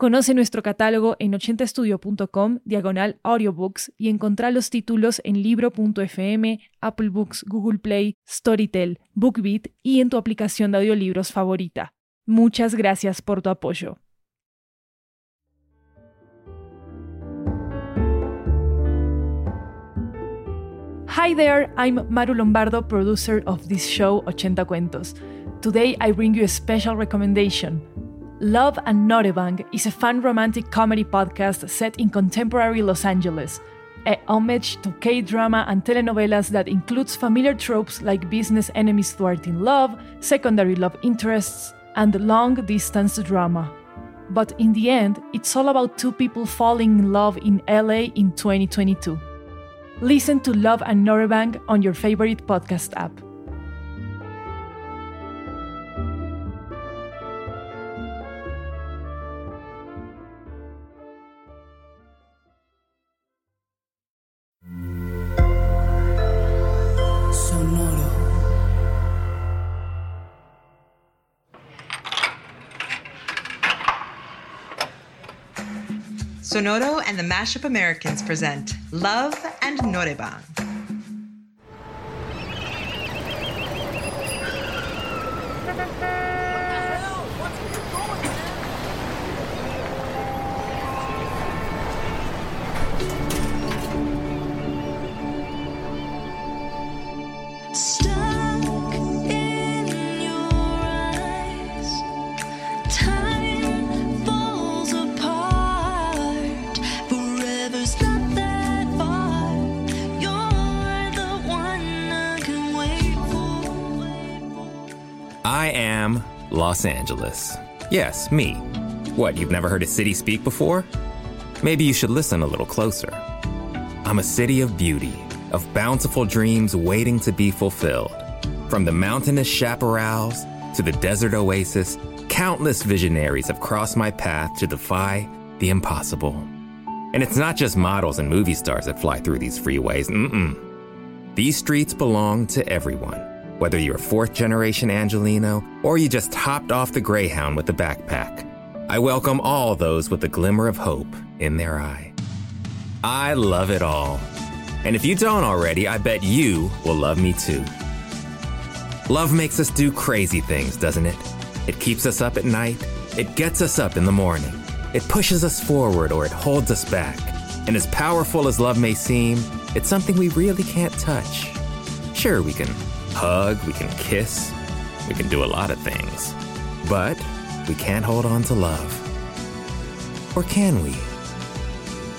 Conoce nuestro catálogo en 80estudio.com, diagonal audiobooks, y encontrá los títulos en libro.fm, Apple Books, Google Play, Storytel, BookBeat y en tu aplicación de audiolibros favorita. Muchas gracias por tu apoyo. Hi there, I'm Maru Lombardo, producer of this show 80 Cuentos. Today I bring you a special recommendation. Love and Noraebang is a fun romantic comedy podcast set in contemporary Los Angeles, a homage to K-drama and telenovelas that includes familiar tropes like business enemies thwarting love, secondary love interests, and long-distance drama. But in the end, it's all about two people falling in love in LA in 2022. Listen to Love and Noraebang on your favorite podcast app. Sonoro and the Mashup Americans present Love and Noraebang. Stuck Los Angeles. Yes, me. What, you've never heard a city speak before? Maybe you should listen a little closer. I'm a city of beauty, of bountiful dreams waiting to be fulfilled. From the mountainous chaparrals to the desert oasis, countless visionaries have crossed my path to defy the impossible. And it's not just models and movie stars that fly through these freeways. Mm-mm. These streets belong to everyone, whether you're fourth generation Angelino or you just hopped off the Greyhound with a backpack. I welcome all those with a glimmer of hope in their eye. I love it all. And if you don't already, I bet you will love me too. Love makes us do crazy things, doesn't it? It keeps us up at night, it gets us up in the morning, it pushes us forward or it holds us back. And as powerful as love may seem, it's something we really can't touch. Sure, we can hug, we can kiss, we can do a lot of things. But we can't hold on to love. Or can we?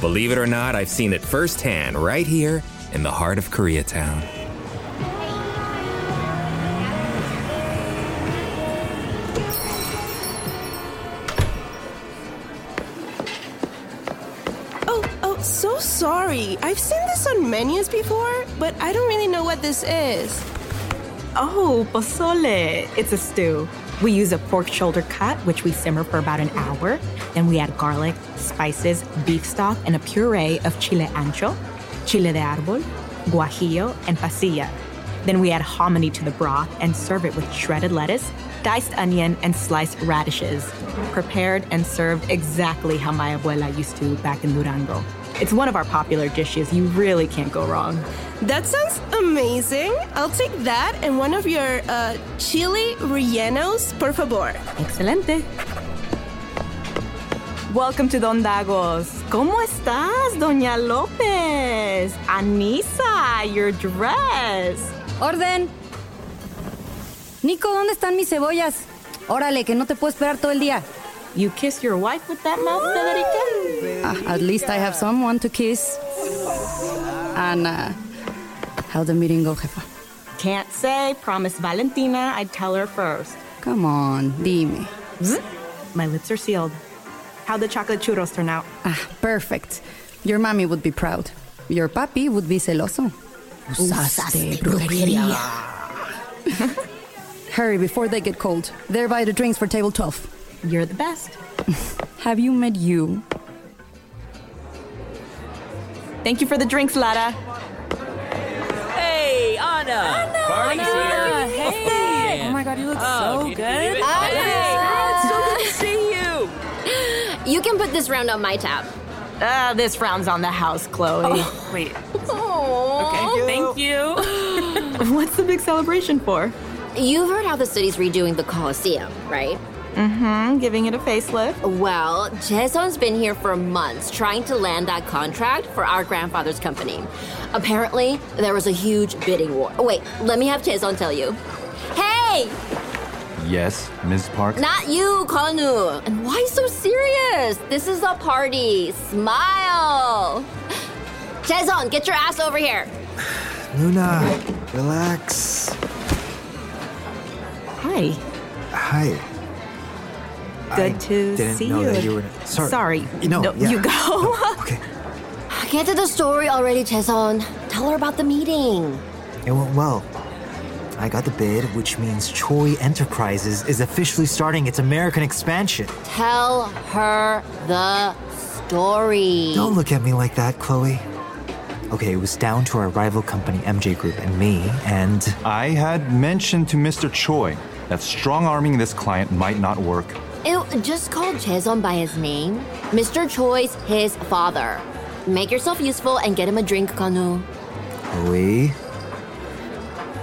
Believe it or not, I've seen it firsthand right here in the heart of Koreatown. Oh, oh, so sorry. I've seen this on menus before, but I don't really know what this is. Oh, pozole. It's a stew. We use a pork shoulder cut, which we simmer for about an hour. Then we add garlic, spices, beef stock, and a puree of chile ancho, chile de árbol, guajillo, and pasilla. Then we add hominy to the broth and serve it with shredded lettuce, diced onion, and sliced radishes. Prepared and served exactly how my abuela used to back in Durango. It's one of our popular dishes. You really can't go wrong. That sounds amazing. I'll take that and one of your uh, chili rellenos, por favor. Excelente. Welcome to Don Dagos. ¿Cómo estás, Doña López? Anisa, your dress. ¡Orden! Nico, ¿dónde están mis cebollas? Órale, que no te puedo esperar todo el día. You kiss your wife with that mouth, Federica? At least I have someone to kiss. And, uh, how'd the meeting go, jefa? Can't say. Promise Valentina I'd tell her first. Come on, dime. Zzz, My lips are sealed. How'd the chocolate churros turn out? Ah, perfect. Your mommy would be proud. Your papi would be celoso. Usaste brujería. Hurry before they get cold. There by the drinks for table 12. You're the best. Have you met you? Thank you for the drinks, Lara. Hey, Anna! Party's here! Hey! Oh my god, you look Oh, so good. you- Hey. It's so good to see you! You can put this round on my tab. Uh, this round's on the house, Chloe. Oh. Wait. Aww. Okay, thank you. What's the big celebration for? You've heard how the city's redoing the Coliseum, right? Mm-hmm, giving it a facelift. Well, Jaeson's been here for months trying to land that contract for our grandfather's company. Apparently, there was a huge bidding war. Oh, wait, let me have Jaeson tell you. Hey! Yes, Ms. Park? Not you, Kanu! And why so serious? This is a party. Smile! Jaeson, get your ass over here. Luna, relax. Hi. Hi. Good I to didn't see know you. that you were. Sorry. Sorry. You know, No, yeah. you go. okay. Get to the story already, Jaeson. Tell her about the meeting. It went well. I got the bid, which means Choi Enterprises is officially starting its American expansion. Tell her the story. Don't look at me like that, Chloe. Okay, it was down to our rival company, MJ Group, and me, and I had mentioned to Mr. Choi that strong arming this client might not work. Ew, just call Jaeson by his name. Mr. Choi's his father. Make yourself useful and get him a drink, Kanu. Chloe.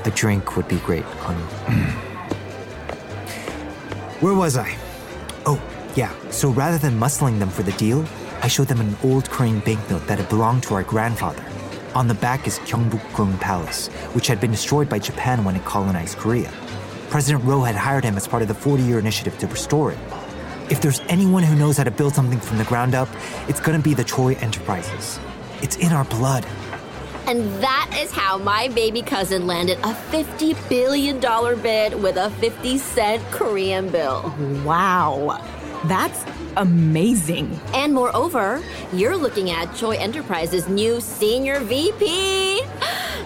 A drink would be great, Kanu. Where was I? Oh, yeah. So rather than muscling them for the deal, I showed them an old Korean banknote that had belonged to our grandfather. On the back is Gyeongbokgung Palace, which had been destroyed by Japan when it colonized Korea. President Roh had hired him as part of the 40 year initiative to restore it. If there's anyone who knows how to build something from the ground up, it's gonna be the Choi Enterprises. It's in our blood. And that is how my baby cousin landed a $50 billion bid with a 50 cent Korean bill. Wow. That's amazing. And moreover, you're looking at Choi Enterprises' new senior VP,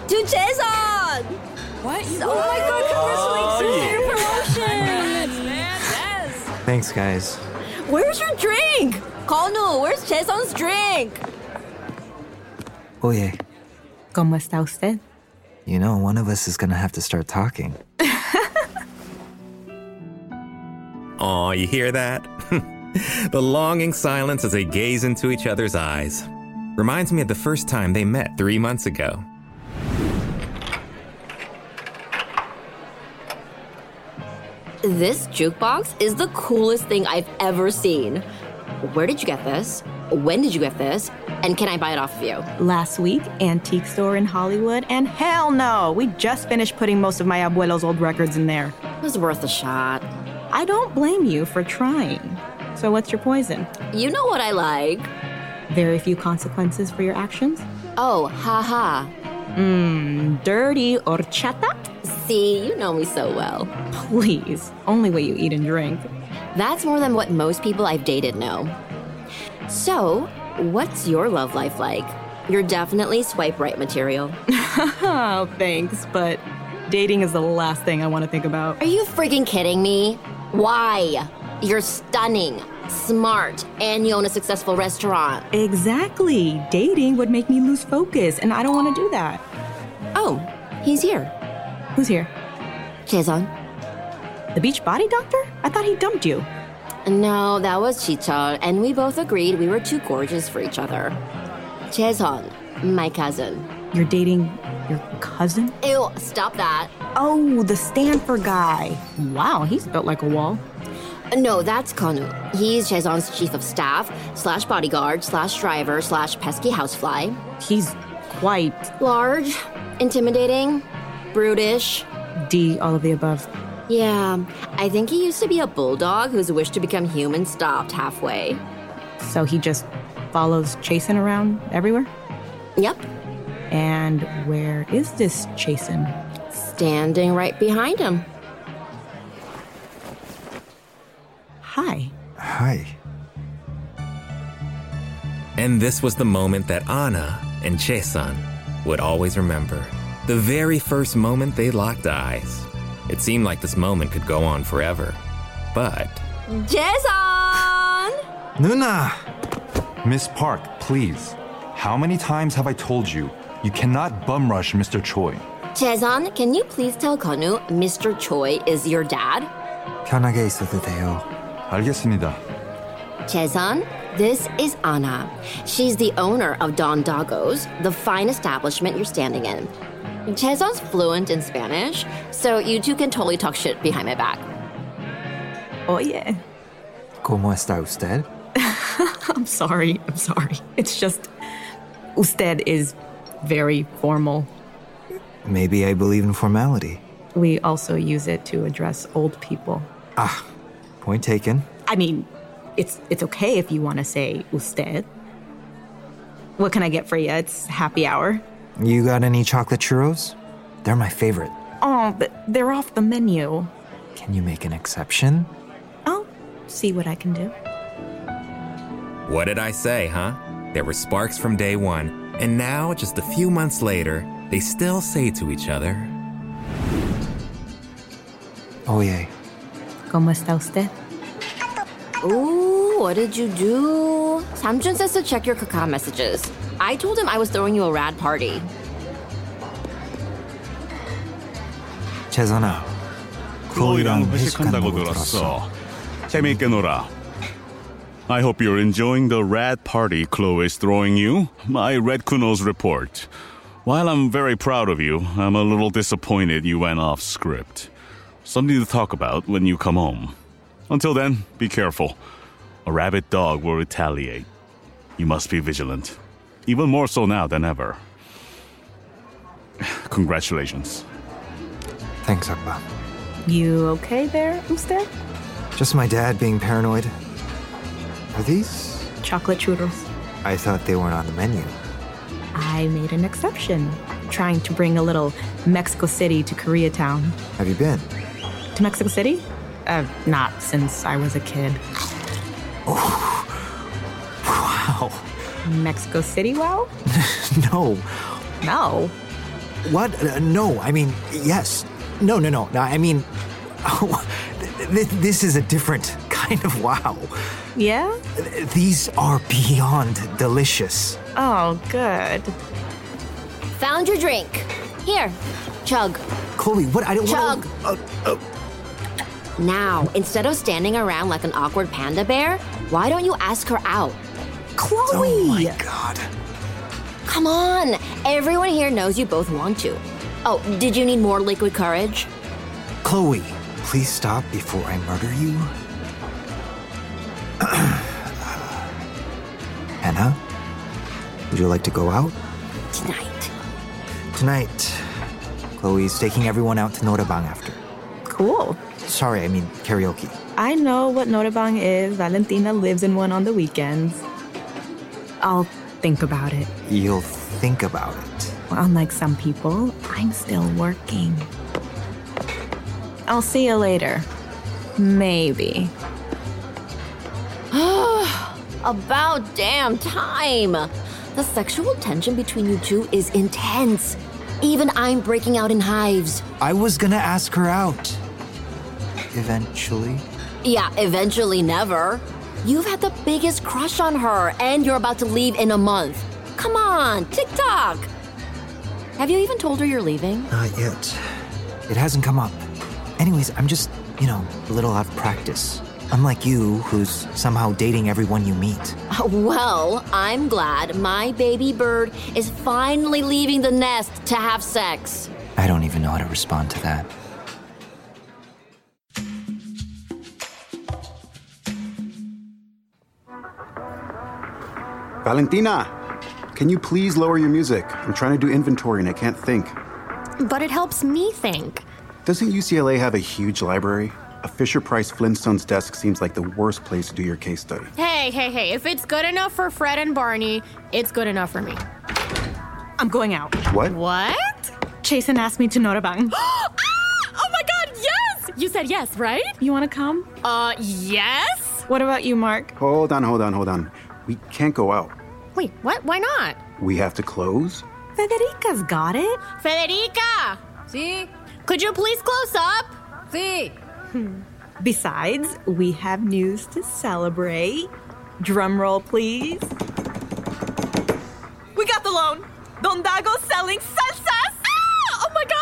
to Jaeson! What? You Oh my god, congratulations oh, Thanks, guys. Where's your drink? Kanu, where's Jaeson's drink? Oye, ¿Cómo está usted? you know, one of us is gonna have to start talking. Aw, you hear that? the longing silence as they gaze into each other's eyes. Reminds me of the first time they met three months ago. This jukebox is the coolest thing I've ever seen. Where did you get this? When did you get this? And can I buy it off of you? Last week, antique store in Hollywood, and hell no, we just finished putting most of my abuelo's old records in there. It was worth a shot. I don't blame you for trying. So what's your poison? You know what I like. Very few consequences for your actions? Oh, haha. Mmm, dirty horchata? See, you know me so well. Please, only way you eat and drink. That's more than what most people I've dated know. So, what's your love life like? You're definitely swipe right material. oh, thanks, but dating is the last thing I want to think about. Are you freaking kidding me? Why? You're stunning, smart, and you own a successful restaurant. Exactly. Dating would make me lose focus, and I don't want to do that. Oh, he's here. Who's here? Jaeson. The beach body doctor? I thought he dumped you. No, that was Chicho, and we both agreed we were too gorgeous for each other. Jaeson, my cousin. You're dating your cousin? Ew, stop that. Oh, the Stanford guy. Wow, he's built like a wall. No, that's Kanu. He's Jaeson's chief of staff, slash bodyguard, slash driver, slash pesky housefly. He's quite Large, intimidating, brutish. D, all of the above. Yeah, I think he used to be a bulldog whose wish to become human stopped halfway. So he just follows Jaeson around everywhere? Yep, And where is this Jaeson? standing right behind him. Hi. Hi. And this was the moment that Anna and Jaeson would always remember. The very first moment they locked eyes. It seemed like this moment could go on forever. But. Jaeson! Nuna! Miss Park, please. How many times have I told you you cannot bum rush Mr. Choi? Jaeson, can you please tell Kanu Mr. Choi is your dad? 편하게 있어도 돼요. 알겠습니다. Jaeson, this is Anna. She's the owner of Don Dagos, the fine establishment you're standing in. Jaeson's fluent in Spanish, so you two can totally talk shit behind my back. Oye. ¿Cómo está usted? I'm sorry. I'm sorry. It's just, usted is very formal. Maybe I believe in formality. We also use it to address old people. Ah, point taken. I mean, it's it's okay if you want to say usted. What can I get for you? It's happy hour. You got any chocolate churros? They're my favorite. Oh, but they're off the menu. Can you make an exception? I'll see what I can do. what did I say, huh? There were sparks from day one, and now, just a few months later, they still say to each other, Oye, ¿Cómo está usted? Ooh, what did you do? Samjun says to check your Kakao messages. I told him I was throwing you a rad party. 재선아. 클로이랑 클로이랑 회식한다고 회식한다고 들었어. 재미있게 놀아. I hope you're enjoying the rad party Chloe is throwing you. My Red Kuno's report. While I'm very proud of you, I'm a little disappointed you went off script. Something to talk about when you come home. Until then, be careful. A rabid dog will retaliate. You must be vigilant. Even more so now than ever. Congratulations. Thanks, Appa. You okay there, usted? Just my dad being paranoid. Are these? Chocolate churros. I thought they weren't on the menu. I made an exception, trying to bring a little Mexico City to Koreatown. Have you been? To Mexico City? Uh, not since I was a kid. Mexico City, wow? no. No. What? Uh, no, I mean, yes. No, no, no. no I mean, th- this is a different kind of wow. Yeah? These are beyond delicious. Oh, good. Found your drink. Here, chug. Chloe, what? I don't Chug. want to. Now, instead of standing around like an awkward panda bear, why don't you ask her out? Chloe! Oh my god. Come on, everyone here knows you both want to. Oh, did you need more liquid courage? Chloe, please stop before I murder you. Anna, would you like to go out? Tonight. Tonight, Chloe's taking everyone out to Noraebang after. Cool. Sorry, I mean karaoke. I know what Noraebang is. Valentina lives in one on the weekends. I'll think about it. You'll think about it. Unlike some people, I'm still working. I'll see you later. Maybe. About damn time. The sexual tension between you two is intense. Even I'm breaking out in hives. I was gonna ask her out. Eventually. Yeah, eventually never. You've had the biggest crush on her, and you're about to leave in a month. Come on, TikTok! Have you even told her you're leaving? Not yet. It hasn't come up. Anyways, I'm just, you know, a little out of practice. Unlike you, who's somehow dating everyone you meet. Well, I'm glad my baby bird is finally leaving the nest to have sex. I don't even know how to respond to that. Valentina, can you please lower your music? I'm trying to do inventory and I can't think. But it helps me think. Doesn't UCLA have a huge library? A Fisher Price Flintstone's desk seems like the worst place to do your case study. Hey, hey, hey, if it's good enough for Fred and Barney, it's good enough for me. I'm going out. What? What? Jaeson asked me to Noraebang. ah! Oh my god, yes! You said yes, right? You want to come? Uh, yes? What about you, Mark? Hold on, hold on, hold on. We can't go out. Wait, what? Why not? We have to close? Federica's got it. Federica! Sí. Could you please close up? Sí. Hmm. Besides, we have news to celebrate. Drum roll, please. We got the loan. Don Dago's selling salsas.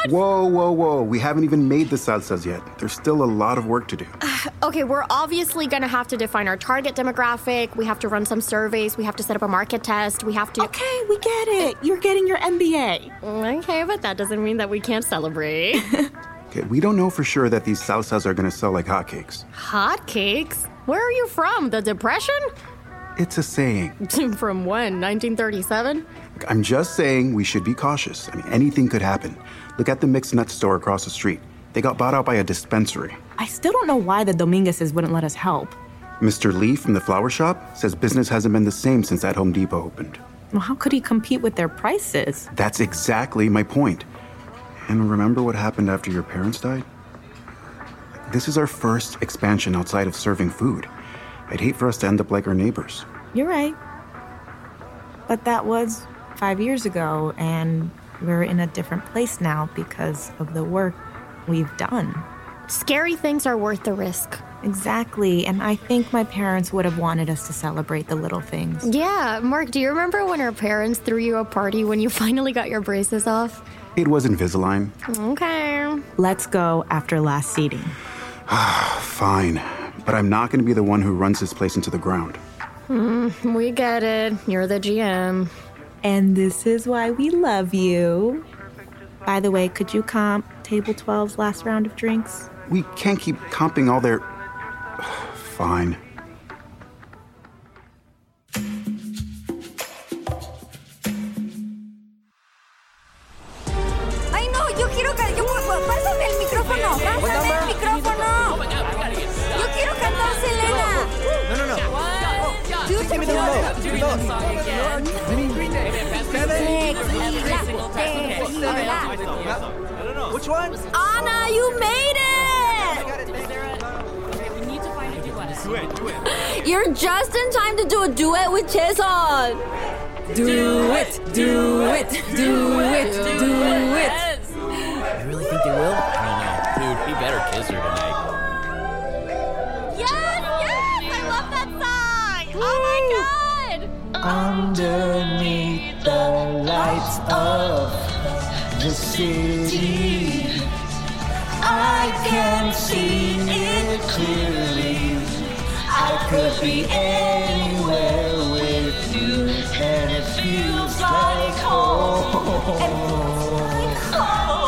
God! Whoa, whoa, whoa. We haven't even made the salsas yet. There's still a lot of work to do. Okay, we're obviously gonna have to define our target demographic. We have to run some surveys. We have to set up a market test. We have to. Okay, we get it. You're getting your MBA. Okay, but that doesn't mean that we can't celebrate. Okay, we don't know for sure that these salsas are gonna sell like hotcakes. Hotcakes? Where are you from? The Depression? It's a saying. from when? 1937? I'm just saying we should be cautious. I mean, anything could happen. Look at the mixed nut store across the street. They got bought out by a dispensary. I still don't know why the Dominguezes wouldn't let us help. Mr. Lee from the flower shop says business hasn't been the same since that Home Depot opened. Well, how could he compete with their prices? That's exactly my point. And remember what happened after your parents died? This is our first expansion outside of serving food. I'd hate for us to end up like our neighbors. You're right. But that was five years ago, and we're in a different place now because of the work we've done. Scary things are worth the risk. Exactly, and I think my parents would have wanted us to celebrate the little things. Yeah, Mark, do you remember when our parents threw you a party when you finally got your braces off? It was Invisalign. Okay. Let's go after last seating. Fine. But I'm not going to be the one who runs this place into the ground. Mm, we get it. You're the GM. And this is why we love you. By the way, could you comp Table 12's last round of drinks? We can't keep comping all their. Fine. Remote. Give me the Which one? Anna, you made it! Do it, do it. You're just in time to do a duet with Jaeson. Do it, do it, do it, do it. You really think they will? I don't know. Dude, he better kiss her tonight. Yes, yes! I love that song! Underneath the lights of the city, I can see it clearly. I could be anywhere with you, and it feels like home.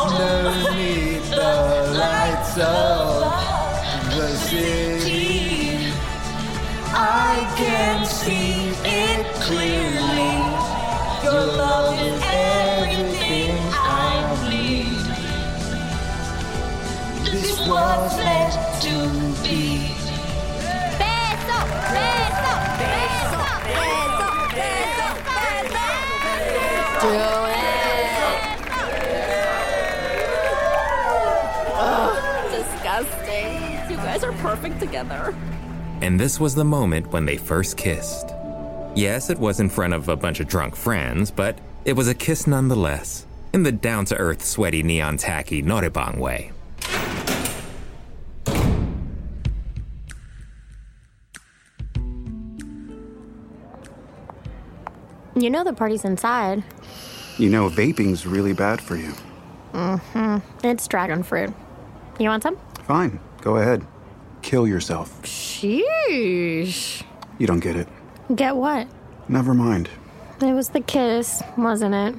Underneath the lights of the city, I can clearly. Your love is everything I need. This was meant to be. Beso, beso, beso, beso, beso, beso. Do Disgusting. You guys are perfect together. And this was the moment when they first kissed. Yes, it was in front of a bunch of drunk friends, but it was a kiss nonetheless, in the down to earth, sweaty, neon tacky Noraebang way. You know the party's inside. You know, vaping's really bad for you. Mm-hmm. It's dragon fruit. You want some? Fine, go ahead. Kill yourself. Sheesh. You don't get it. Get what? Never mind. It was the kiss, wasn't it?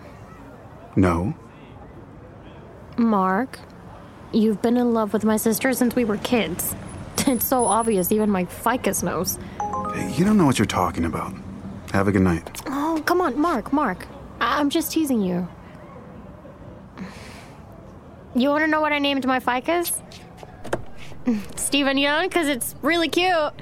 No. Mark, you've been in love with my sister since we were kids. It's so obvious, even my ficus knows. You don't know what you're talking about. Have a good night. Oh, come on, Mark, Mark. I- I'm just teasing you. You want to know what I named my ficus? Steven Yeun, because it's really cute.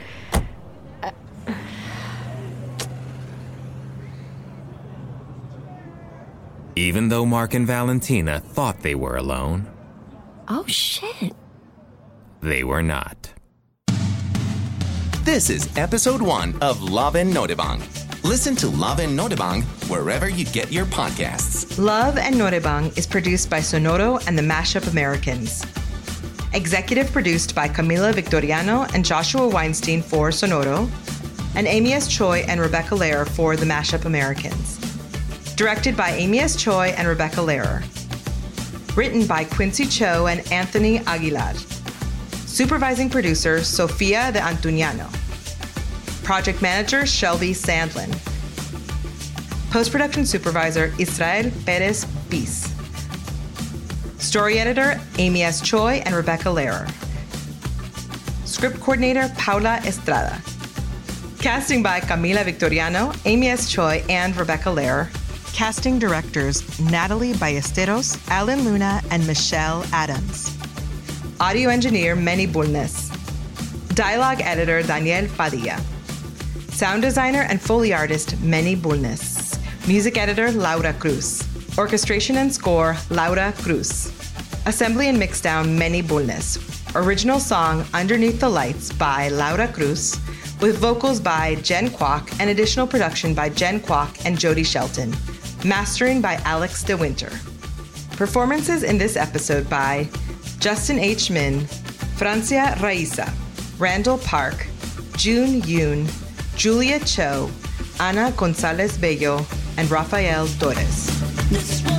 Even though Mark and Valentina thought they were alone, Oh, shit. they were not. This is episode one of Love and Noraebang. Listen to Love and Noraebang wherever you get your podcasts. Love and Noraebang is produced by Sonoro and the Mashup Americans. Executive produced by Camila Victoriano and Joshua Weinstein for Sonoro, and Amy S. Choi and Rebecca Lehrer for the Mashup Americans. Directed by Amy S. Choi and Rebecca Lehrer. Written by Quincy Cho and Anthony Aguilar. Supervising producer Sofia de Antuniano. Project manager Shelby Sandlin. Post production supervisor Israel Perez Bis. Story editor Amy S. Choi and Rebecca Lehrer. Script coordinator Paula Estrada. Casting by Camila Victoriano, Amy S. Choi, and Rebecca Lehrer. Casting directors Natalie Ballesteros, Alan Luna, and Michelle Adams. Audio engineer Manny Bulnes. Dialogue editor Daniel Padilla. Sound designer and Foley artist Manny Bulnes. Music editor Laura Cruz. Orchestration and score Laura Cruz. Assembly and mixdown Manny Bulnes. Original song Underneath the Lights by Laura Cruz, with vocals by Jen Kwok and additional production by Jen Kwok and Jody Shelton. Mastering by Alex DeWinter. Performances in this episode by Justin H. Min, Francia Raisa, Randall Park, June Yoon, Julia Cho, Ana Gonzalez Bello, and Rafael Torres.